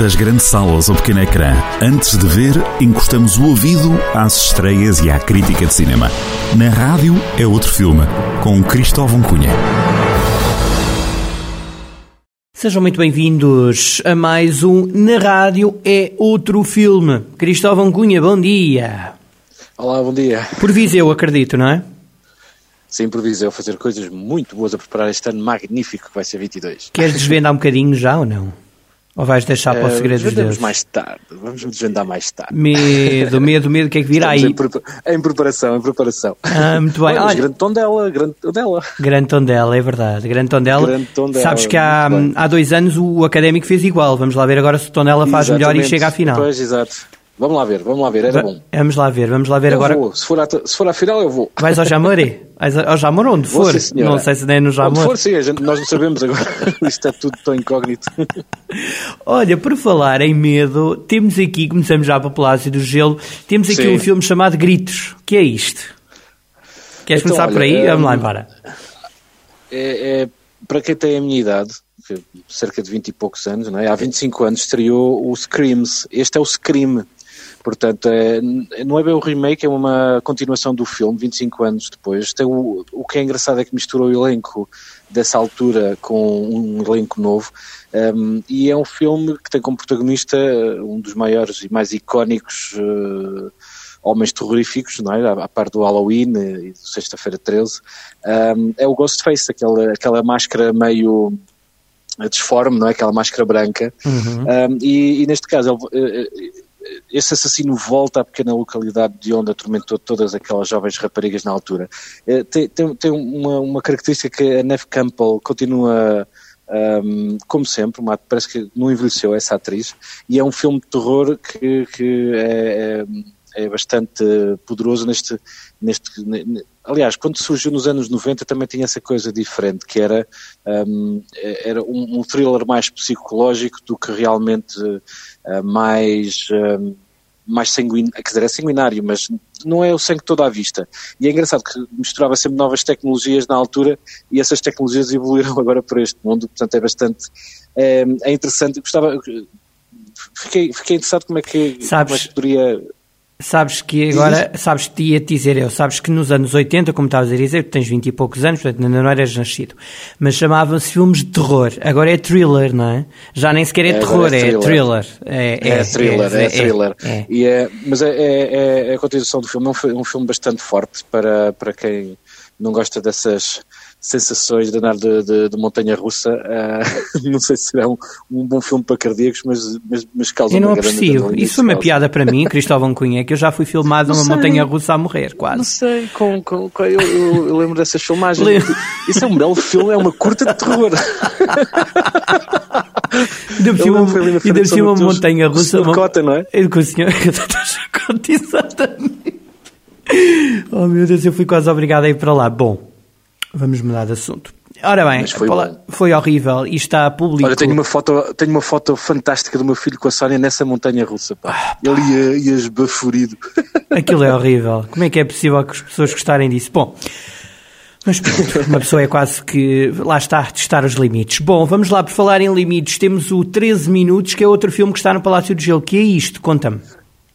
Das grandes salas ao pequeno ecrã, antes de ver, encostamos o ouvido às estreias e à crítica de cinema. Na rádio é outro filme, com Cristóvão Cunha. Sejam muito bem-vindos a mais um Na Rádio é Outro Filme. Cristóvão Cunha, bom dia. Olá, bom dia. Por Viseu, acredito, não é? Sim, por Viseu, fazer coisas muito boas a preparar este ano magnífico que vai ser 22. Queres desvendar um bocadinho já ou não? Ou vais deixar para o Eh, segredo dos desvendamos deuses? mais tarde, vamos desvendar mais tarde. Medo, medo, medo, o que é que virá aí? Em, prepa- em preparação, em preparação. Ah, muito bem. Olha, Olha, grande tom dela, grande tom dela. grande Tondela, é verdade. Grande Tondela. Grande Tondela, Sabes que há, bem. há dois anos o Académico fez igual. Vamos lá ver agora se o Tondela faz melhor e Exatamente. chega à final. Pois, exato. Vamos lá ver, vamos lá ver, era bom. Vamos lá ver, vamos lá ver Eu agora. vou, se for, à, se for à final eu vou. Vais ao Jamoré? Ao Jamor onde for? não sei se nem é no Onde Jamor. for, sim, gente- nós não sabemos agora. Isto é tudo tão incógnito. Olha, por falar em medo, temos aqui, começamos já para o Palácio do Gelo, temos aqui Sim. um filme chamado Gritos. Que é isto? Queres Então, começar por olha, aí? Vamos lá hum, embora. é, é- para quem tem a minha idade, cerca de 20 e poucos anos, não é? há 25 anos estreou o Screams. Este é o Scream. Portanto, é, não é bem o remake, é uma continuação do filme, 25 anos depois. Tem o, o que é engraçado é que misturou o elenco dessa altura com um elenco novo. Um, e é um filme que tem como protagonista uh, um dos maiores e mais icónicos uh, homens terroríficos, não é? À, à par do Halloween e do Sexta-feira 13. Um, é o Ghostface, aquela, aquela máscara meio disforme, não é? Aquela máscara branca. Um, e, e neste caso, ele, eh, esse assassino volta à pequena localidade de onde atormentou todas aquelas jovens raparigas na altura. Eh, Tem, tem, tem uma, uma característica que a Neve Campbell continua, um, como sempre, uma, parece que não envelheceu essa atriz, e é um filme de terror que, que é, é, é bastante poderoso neste, neste, ne- ne- aliás, quando surgiu nos anos 90 também tinha essa coisa diferente, que era, um, era um, um thriller mais psicológico do que realmente uh, mais, um, mais sanguinário, quer dizer, é sanguinário, mas não é o sangue todo à vista. E é engraçado que misturava sempre novas tecnologias na altura e essas tecnologias evoluíram agora para este mundo, portanto é bastante, é, é interessante, gostava, fiquei, fiquei interessado como é que, Sabes- como é que poderia... Sabes que agora, sabes que ia te dizer eu, sabes que nos anos 80, como estavas a dizer, tu tens 20 e poucos anos, portanto ainda não eras nascido, mas chamavam-se filmes de terror. Agora é thriller, não é? Já nem sequer é, É, terror, é é thriller. thriller. É, É, thriller, é, thriller. é. E é, mas é, é, é a continuação do filme, é um, um filme bastante forte para, para quem não gosta dessas sensações de andar de, de, de montanha russa. ah, não sei se será um, um bom filme para cardíacos, mas, mas, mas causa Eu não aprecio. Isso foi uma piada para mim, Cristóvão Cunha, que eu já fui filmado Não numa sei. montanha russa a morrer, Não quase. sei, com, com, com- eu, eu- eu lembro dessas filmagens. Lembro. Isso é um belo filme, é uma curta de terror. Ainda por Eu cima, lembro foi ali na ainda frente por de São cima uma montanha com o russa. Sr. uma- Cota, não é? É com o senhor Cota, exatamente. Oh meu Deus, eu fui quase obrigado a ir para lá. Bom, vamos mudar de assunto. Ora bem, foi a bom. foi horrível e está público. Olha, tenho uma, foto, tenho uma foto fantástica do meu filho com a Sónia nessa montanha russa. Ah, Pá. Ele ia, ia esbaforido. Aquilo é horrível. Como é que é possível que as pessoas gostarem disso? Bom, mas pronto, uma pessoa é quase que. Lá está, a testar os limites. Bom, vamos lá, por falar em limites, temos o 13 Minutos, que é outro filme que está no Palácio do Gelo. Que é isto? Conta-me.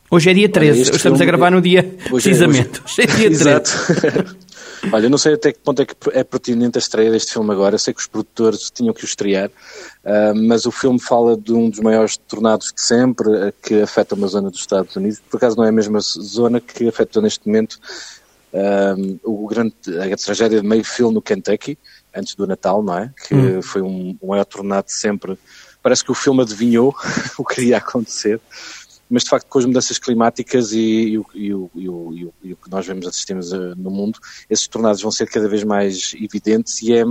Hoje é dia 13, este estamos a filme- gravar no dia, Hoje é- precisamente. Hoje é, dia 13. Exato. Olha, não sei até que ponto é que é pertinente a estreia deste filme agora. Eu sei que os produtores tinham que o estrear, ah, mas o filme fala de um dos maiores tornados de sempre ah, que afeta uma zona dos Estados Unidos. Por acaso não é a mesma zona que afeta neste momento ah, o grande, a tragédia de Mayfield no Kentucky, antes do Natal, não é? Que foi um, um maior tornado de sempre. Parece que o filme adivinhou o que iria acontecer mas de facto com as mudanças climáticas e, e e o- o- e o- que nós vemos assistimos eh, no mundo, esses tornados vão ser cada vez mais evidentes é,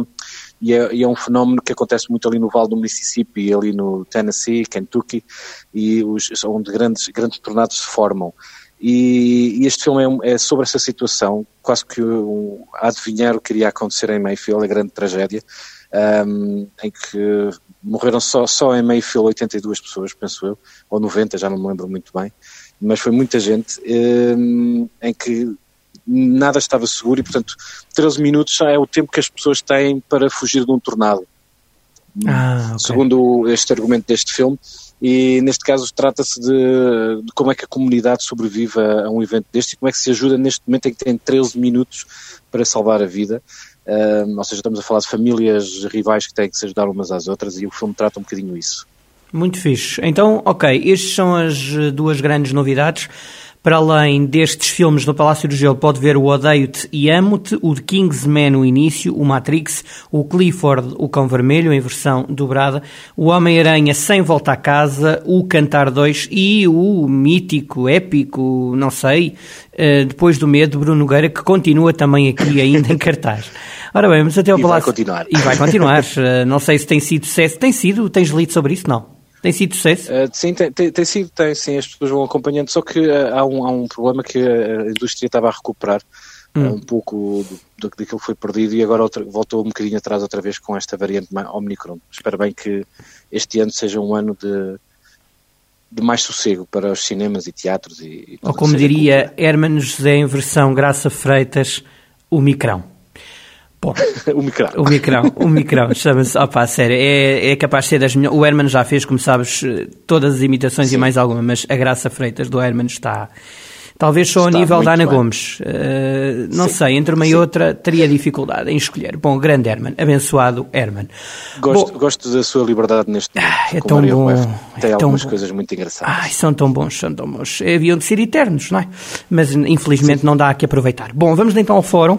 é, e é um fenómeno que acontece muito ali no Vale do Mississippi, ali no Tennessee, Kentucky, e os, onde grandes, grandes tornados se formam. E, e este filme é, é sobre essa situação, quase que um, adivinhar o que iria acontecer em Mayfield, a grande tragédia, um, em que morreram só, só em Mayfield 82 pessoas, penso eu, ou 90, já não me lembro muito bem, mas foi muita gente, um, em que nada estava seguro e, portanto, 13 minutos é o tempo que as pessoas têm para fugir de um tornado. Ah, ok. Segundo este argumento deste filme, e neste caso trata-se de, de, como é que a comunidade sobrevive a, a, um evento deste e como é que se ajuda neste momento em que tem 13 minutos para salvar a vida. Uh, ou seja, estamos a falar de famílias rivais que têm que se ajudar umas às outras e o filme trata um bocadinho isso. Muito fixe. Então, ok, estas são as duas grandes novidades. Para além destes filmes no Palácio do Gelo, pode ver o Odeio-te e Amo-te, o de Kingsman, o início, o Matrix, o Clifford, o Cão Vermelho, em versão dobrada, o Homem-Aranha sem volta a casa, o Cantar 2 e o mítico, épico, não sei, eh, depois do medo, Bruno Nogueira, que continua também aqui ainda em cartaz. Ora bem, vamos até ao e Palácio. Vai continuar. E vai continuar. Eh, não sei se tem sido sucesso. Tem sido? Tens lido sobre isso? Não. Tem sido sucesso? Uh, sim, tem, tem, tem, sido, tem, sim, as pessoas vão acompanhando, só que uh, há, um, há um problema que a indústria estava a recuperar hum. uh, um pouco do, do, daquilo que foi perdido e agora outra, voltou um bocadinho atrás outra vez com esta variante Omicron. Espero bem que este ano seja um ano de, de mais sossego para os cinemas e teatros. E, e Ou como diria Hermano José em versão Graça Freitas, o Micrão. Bom, o micrão. O micrão, o micrão, chama-se. Opa, sério, é, é capaz de ser das melhores. O Herman já fez, como sabes, todas as imitações Sim. e mais alguma, mas a Graça Freitas do Herman está. Talvez só ao nível da Ana bem. Gomes. Uh, não Sim. sei, entre uma Sim. e outra teria dificuldade em escolher. Bom, grande Herman, abençoado Herman. Gosto, bom, gosto da sua liberdade neste momento. Ah, é tão bom. Tem é algumas tão coisas muito engraçadas. Ai, são tão bons, são tão bons. Haviam de ser eternos, não é? Mas infelizmente não dá aqui aproveitar. Bom, vamos então ao fórum.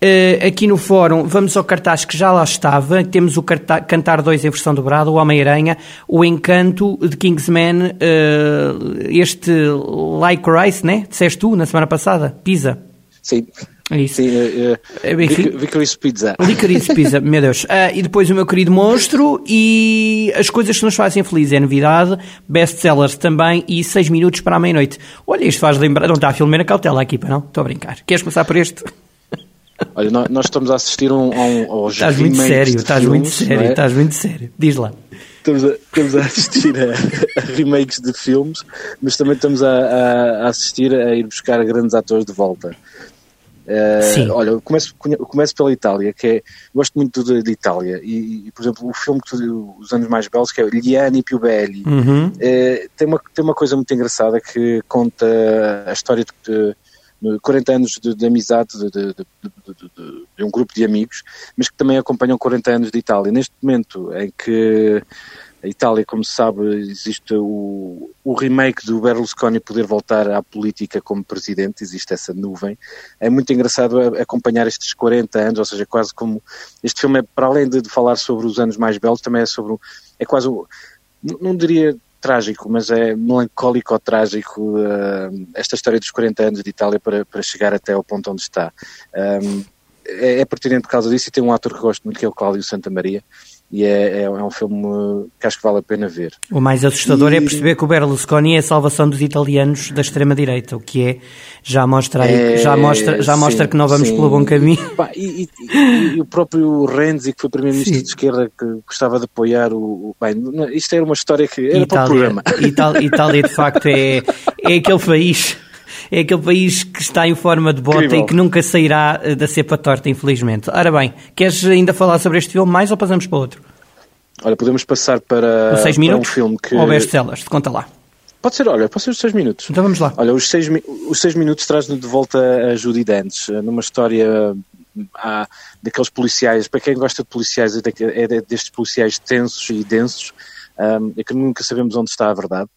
Uh, aqui no fórum, vamos ao cartaz que já lá estava. Temos o cartaz, Cantar 2 em versão dobrada, o Homem-Aranha, o Encanto de Kingsman, uh, este Like Rice, né? Disseste tu na semana passada? Pisa. Sim. É isso. Sim, uh, uh, Licorice Pizza. Licorice Pizza, meu Deus. Uh, e depois o meu querido monstro e as coisas que nos fazem felizes. É novidade, best-sellers também e 6 minutos para a meia-noite. Olha, isto faz lembrar. Não está a filmar a cautela aqui, para não? Estou a brincar. Queres começar por este? Olha, nós estamos a assistir um, a um, aos Estás muito sério, estás filmes, muito sério, é? estás muito sério. Diz lá. Estamos a, estamos a assistir a, a, remakes de filmes, mas também estamos a, a, assistir a ir buscar grandes atores de volta. Uh, Sim. Olha, eu começo, começo pela Itália, que é. Gosto muito de, de Itália. E, e, por exemplo, o filme que tu, Os Anos Mais Belos, que é Liani Più Belli, uhum. uh, tem, uma, tem uma coisa muito engraçada que conta a história de 40 anos de, de amizade de, de, de, um grupo de amigos, mas que também acompanham 40 anos de Itália. Neste momento em que a Itália, como se sabe, existe o, o remake do Berlusconi poder voltar à política como presidente, existe essa nuvem. É muito engraçado acompanhar estes 40 anos, ou seja, quase como este filme é para além de, falar sobre os anos mais belos, também é sobre é quase não diria trágico, mas é melancólico ou trágico uh, esta história dos 40 anos de Itália para, para chegar até ao ponto onde está. Um, é, é, pertinente por causa disso e tem um ator que gosto muito que é o Cláudio Santa Maria e é, é, é, um filme que acho que vale a pena ver. O mais assustador é e... é perceber que o Berlusconi é a salvação dos italianos da extrema-direita, o que é, já mostra, aí, é, já mostra, já sim, mostra que não vamos sim. pelo bom caminho. E, e, e, o próprio Renzi, que foi primeiro-ministro de esquerda, que gostava de apoiar o... o bem, isto era uma história que era Itália, para o programa. Itália, Itália de facto é, é aquele país é aquele país que está em forma de bota Incrível. e que nunca sairá eh, da cepa torta, infelizmente. Ora bem, queres ainda falar sobre este filme mais ou passamos para outro? Olha, podemos passar para, seis para minutos, um filme que... Ou best-sellers, conta lá. Pode ser, olha, pode ser os seis minutos. Então vamos lá. Olha, os seis, os seis minutos traz-nos de volta a Judy Dench, eh, numa história há, daqueles policiais, para quem gosta de policiais, é, é destes policiais tensos e densos, um, é que nunca sabemos onde está a verdade.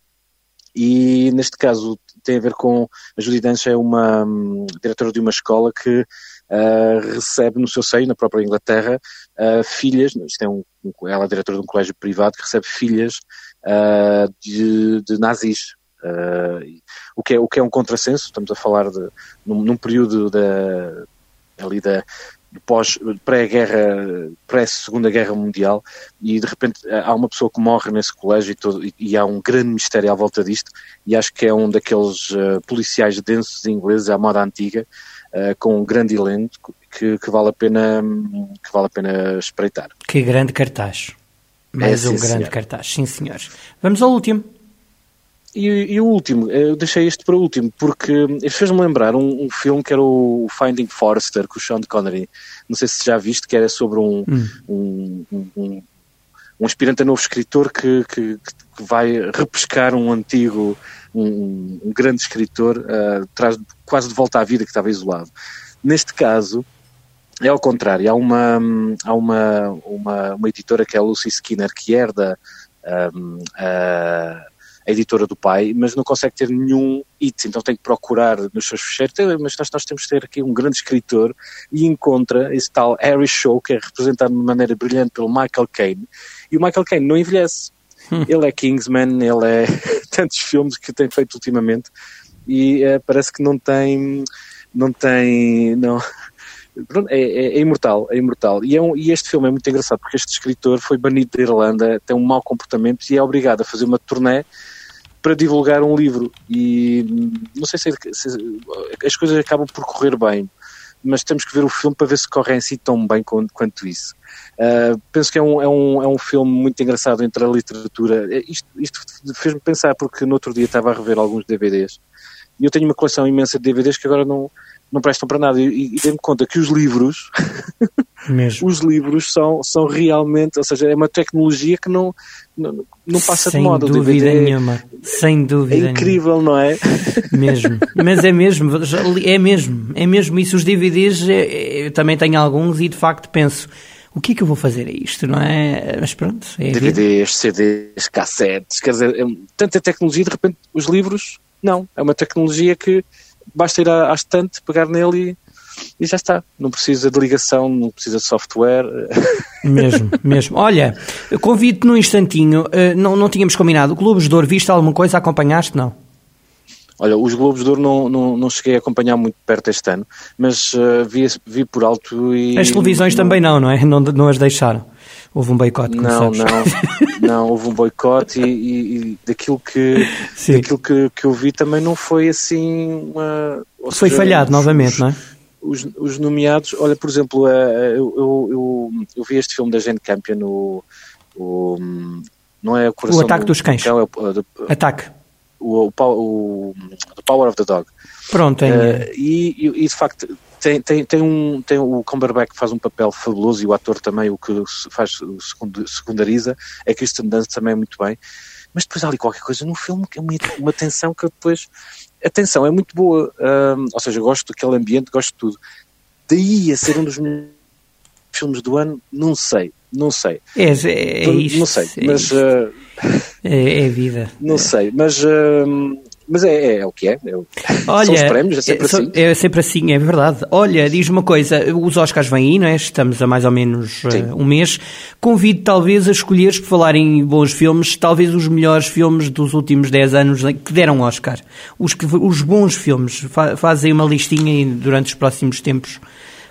E neste caso tem a ver com a Judy Dench é uma um, diretora de uma escola que uh, recebe no seu seio, na própria Inglaterra, uh, filhas, isto é um, ela é diretora de um colégio privado que recebe filhas uh, de, de, nazis. o, que é, o que é um contrassenso, estamos a falar de, num, num período da, ali da, pós pré-guerra, pré-segunda guerra mundial e de repente há uma pessoa que morre nesse colégio e, todo, e, e, há um grande mistério à volta disto e acho que é um daqueles uh, policiais densos ingleses à moda antiga uh, com um grande elenco que, que, vale a pena que vale a pena espreitar. Que grande cartaz. Mais é, um grande senhor. cartaz, sim senhores. Vamos ao último. E, e, o último, eu deixei este para o último, porque este fez-me lembrar um, um, filme que era o Finding Forrester, com o Sean Connery. Não sei se já viste, que era sobre um, hum. um, um, um, aspirante a novo escritor que, que, que, vai repescar um antigo, um, grande escritor, uh, traz quase de volta à vida que estava isolado. Neste caso, é ao contrário, há uma, há uma, uma, uma editora que é a Lucy Skinner, que herda um, a, a editora do pai, mas não consegue ter nenhum hit, então tem que procurar nos seus fecheiros, mas nós, nós temos que ter aqui um grande escritor e encontra esse tal Harry Show, que é representado de maneira brilhante pelo Michael Caine, e o Michael Caine não envelhece. Hum. Ele é Kingsman, ele é tantos filmes que tem feito ultimamente e é, parece que não tem, não tem, não, é, é, é, imortal, é imortal. E, é um, e, este filme é muito engraçado porque este escritor foi banido da Irlanda, tem um mau comportamento e é obrigado a fazer uma turnê para divulgar um livro. E não sei se, se as coisas acabam por correr bem, mas temos que ver o filme para ver se correm assim tão bem quanto, quanto isso. Uh, penso que é um, é, um, é um filme muito engraçado entre a literatura. É, isto, isto fez-me pensar porque no outro dia estava a rever alguns DVDs e eu tenho uma coleção imensa de DVDs que agora não, não prestam para nada. E, e dei-me conta que os livros, os livros são, são realmente, ou seja, é uma tecnologia que não, não, não passa Sem de moda. Sem dúvida é nenhuma. Sem dúvida. É incrível, nenhuma. não é? Mesmo. Mas é mesmo, é mesmo, é mesmo isso. Os DVDs, é, é, eu também tenho alguns e de facto penso. O que é que eu vou fazer a isto, não é? Mas pronto. É DVDs, CDs, cassetes, quer dizer, é, tanta tecnologia, de repente os livros, não. É uma tecnologia que basta ir à, à estante, pegar nele e, e, já está. Não precisa de ligação, não precisa de software. Mesmo, mesmo. Olha, convido-te num instantinho, uh, não, não tínhamos combinado. O Globos de Ouro, viste alguma coisa? Acompanhaste? Não? Olha, os Globos de Ouro não, não, não cheguei a acompanhar muito perto este ano, mas uh, vi, vi por alto e... As televisões não... também não, não é? Não, não as deixaram. Houve um boicote, não, sabes. Não, não, houve um boicote e, e, e, daquilo, que, daquilo que, que eu vi também não foi assim uma... Foi seja, falhado os, novamente, não é? Os, os, nomeados, olha, por exemplo, eh, eu, eu, eu, eu vi este filme da Jane Campion, no, o, não é o coração O Ataque do, dos Cães. é o, Ataque. O, o, o, The Power of the Dog. Pronto, é. Uh, e, e, de facto, tem, tem, tem, um, tem o Cumberbatch que faz um papel fabuloso e o ator também, o que faz, secundariza, é Kristen Dunst também é muito bem. Mas depois há ali qualquer coisa no filme que é uma, uma tensão que depois. A tensão é muito boa, um, ou seja, gosto daquele ambiente, gosto de tudo. Daí a ser um dos filmes do ano, não sei, não sei. É, é, é isto, Não sei, é mas. Uh, é, é, vida. Não sei, mas. Uh, mas é, é, é, o que é. é Olha, são os prémios, é sempre é, assim. É sempre assim, é verdade. Olha, diz uma coisa, os Oscars vêm aí, não é? Estamos a mais ou menos uh, um mês. Convido talvez a escolheres, por falar em bons filmes, talvez os melhores filmes dos últimos 10 anos que deram Oscar. Os, que, os bons filmes. Fazem uma listinha e durante os próximos tempos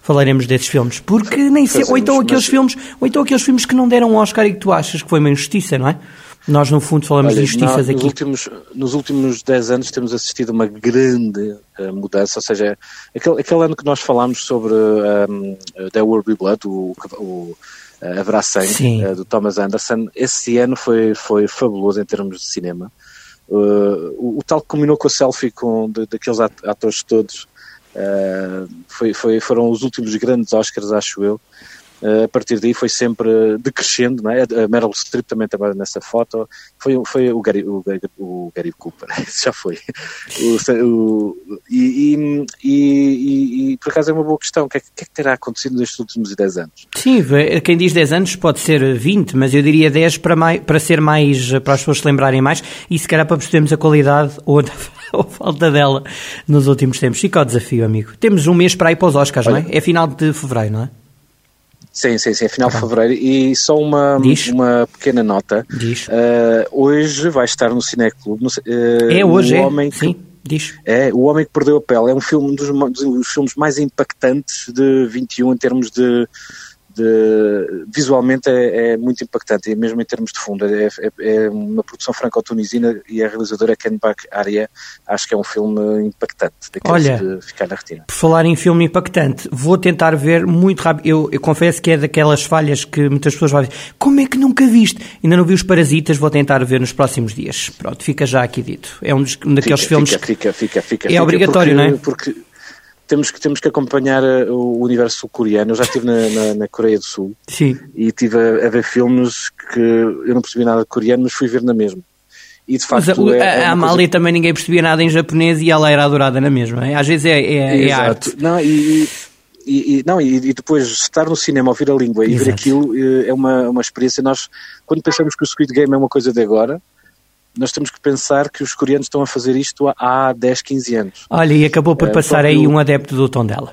falaremos desses filmes. Porque nem sei, ou então aqueles mas... filmes, ou então aqueles filmes que não deram Oscar e que tu achas que foi uma injustiça, não é? Nós, no fundo, falamos Olha, de injustiças aqui. Nos últimos, nos últimos 10 anos temos assistido a uma grande uh, mudança, ou seja, aquele, aquele ano que nós falámos sobre um, There Will Be Blood, o, o uh, Haverá Sangue, uh, do Thomas Anderson, esse ano foi, foi fabuloso em termos de cinema. O, o, tal que combinou com a selfie com, de, daqueles atores todos, foi, foi, foram os últimos grandes Oscars, acho eu. Uh, a partir daí foi sempre decrescendo, não é? A Meryl Streep também trabalha nessa foto, foi, foi o, Gary, o, Gary, o Gary Cooper, já foi. O, o, e, e, e, e, por acaso é uma boa questão, o que é, que, é que terá acontecido nestes últimos 10 anos? Sim, quem diz 10 anos pode ser 20, mas eu diria 10 para, mais, para ser mais, para as pessoas se lembrarem mais, e se calhar para percebermos a qualidade ou ou falta dela nos últimos tempos. Fica o desafio, amigo. Temos um mês para ir para os Oscars, Olha, não é? É final de fevereiro, não é? Sim, sim, sim, é final de fevereiro. E só uma, uma pequena nota. Diz. Uh, hoje vai estar no Cineclube. Uh, é hoje, é? Homem sim. Que, Diz. É, O Homem que Perdeu a Pele. É um filme, um dos, dos filmes mais impactantes de 21 em termos de, de, visualmente é, é, muito impactante, e mesmo em termos de fundo. É, é, é uma produção franco-tunisina e a realizadora Ken Bach Aria. Acho que é um filme impactante, Olha, de ficar na retina. Por falar em filme impactante, vou tentar ver muito rápido. Eu, eu confesso que é daquelas falhas que muitas pessoas vão dizer: como é que nunca viste? Ainda não vi os Parasitas, vou tentar ver nos próximos dias. Pronto, fica já aqui dito. É um, dos, um daqueles fica, filmes. Fica, fica, fica, fica. É fica obrigatório, porque, não é? Porque temos que, temos que acompanhar eh, o universo sul-coreano. Eu já estive na, na, na, Coreia do Sul Sim. e estive a, a, ver filmes que eu não percebi nada de coreano, mas fui ver na mesma. E de facto. Mas a, é, é a Amália coisa- também ninguém percebia nada em japonês e ela era adorada na mesma. Às vezes é, é, é arte. Não, e, e, e- não, e, e depois estar no cinema, ouvir a língua e ver Exato. aquilo eh, é uma, uma experiência. Nós, quando pensamos que o Squid Game é uma coisa de agora, nós temos que pensar que os coreanos estão a fazer isto há, há 10, 15 anos. Olha, e acabou por É, passar aí um adepto do tom dela.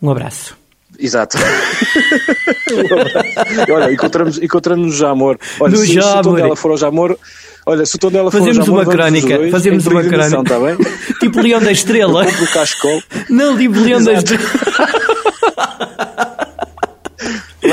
Um abraço. Exato. olha, encontramos, encontramos no Jamor. Olha, No se, se o tom Jamor. dela for ao Jamor, olha, se o tom dela for Fazemos ao Jamor, uma crónica. dois Fazemos em uma crónica. Está bem? Tipo Leão da Estrela. Eu compro o cascol, Não, tipo Leão da. Estrela.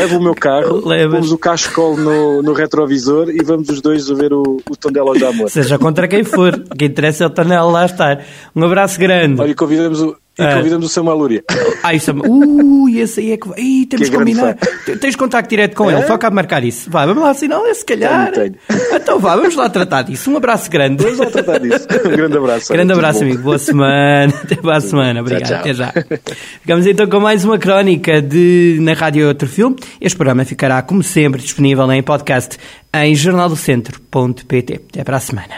levo o meu carro, Levas. o cascol no, no retrovisor e vamos os dois ver o, o tom dela ao Jamor. Seja contra quem for. O que interessa é o Tanel lá estar. Um abraço grande. Olha, convidamos o, e É. convidamos o Samuel Lúria. Ai, isso é... Ui, esse aí é que vai. Ih, temos Que combinar. Tens contacto direto com ele, É? só cabe marcar isso. Vai, vamos lá, senão é se calhar. Tenho, Então vá, vamos lá tratar disso. Um abraço grande. Vamos lá tratar disso. Um grande abraço. Grande abraço, bom. amigo. Boa semana. Até para a semana. Obrigado. tchau. Até já. Ficamos então com mais uma crónica de Na Rádio Outro Filme. Este programa ficará, como sempre, disponível em podcast em jornaldocentro.pt. Até para a semana.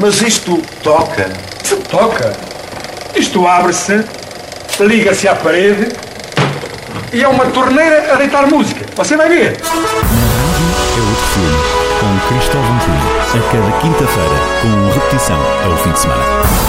Mas isto toca. Se toca. Isto abre-se, liga-se à parede e é uma torneira a deitar música. Você vai ver. É outro filme, com Cristóvão a cada quinta-feira, com repetição ao fim de semana.